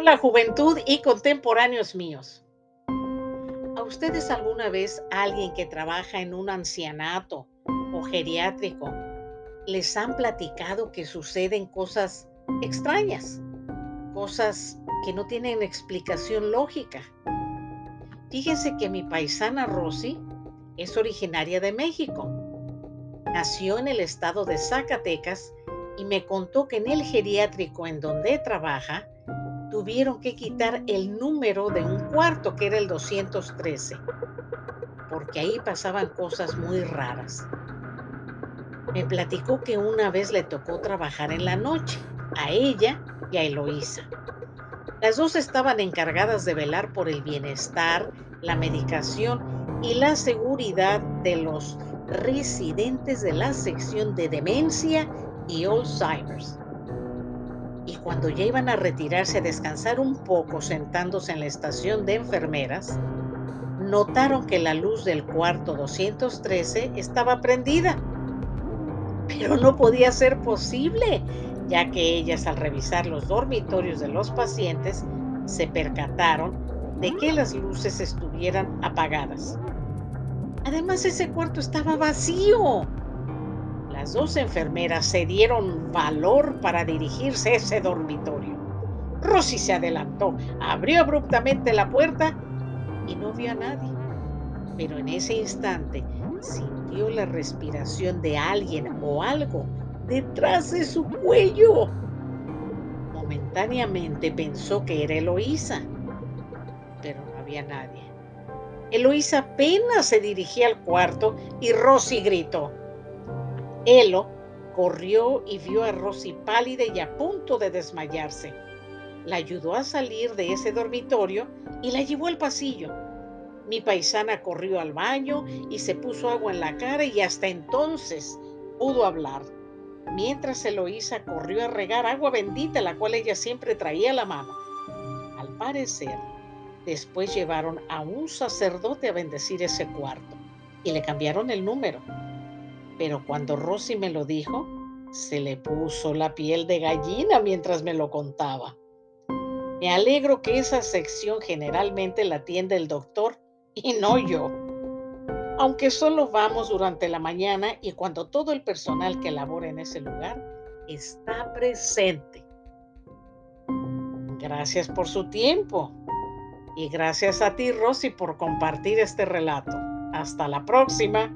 Hola juventud y contemporáneos míos. ¿A ustedes alguna vez alguien que trabaja en un ancianato o geriátrico les han platicado que suceden cosas extrañas? Cosas que no tienen explicación lógica. Fíjense que mi paisana Rosy es originaria de México. Nació en el estado de Zacatecas y me contó que en el geriátrico en donde trabaja tuvieron que quitar el número de un cuarto que era el 213, porque ahí pasaban cosas muy raras. Me platicó que una vez le tocó trabajar en la noche, a ella y a Eloísa. Las dos estaban encargadas de velar por el bienestar, la medicación y la seguridad de los residentes de la sección de demencia y Alzheimer's. Cuando ya iban a retirarse a descansar un poco sentándose en la estación de enfermeras, notaron que la luz del cuarto 213 estaba prendida. Pero no podía ser posible, ya que ellas al revisar los dormitorios de los pacientes se percataron de que las luces estuvieran apagadas. Además ese cuarto estaba vacío. Dos enfermeras se dieron valor para dirigirse a ese dormitorio. Rosy se adelantó, abrió abruptamente la puerta y no vio a nadie. Pero en ese instante sintió la respiración de alguien o algo detrás de su cuello. Momentáneamente pensó que era Eloísa, pero no había nadie. Eloísa apenas se dirigía al cuarto y Rosy gritó. Elo corrió y vio a Rosy pálida y a punto de desmayarse. La ayudó a salir de ese dormitorio y la llevó al pasillo. Mi paisana corrió al baño y se puso agua en la cara y hasta entonces pudo hablar. Mientras Eloísa corrió a regar agua bendita, la cual ella siempre traía a la mano. Al parecer, después llevaron a un sacerdote a bendecir ese cuarto y le cambiaron el número pero cuando Rosy me lo dijo, se le puso la piel de gallina mientras me lo contaba. Me alegro que esa sección generalmente la atiende el doctor y no yo. Aunque solo vamos durante la mañana y cuando todo el personal que labora en ese lugar está presente. Gracias por su tiempo. Y gracias a ti, Rosy, por compartir este relato. Hasta la próxima.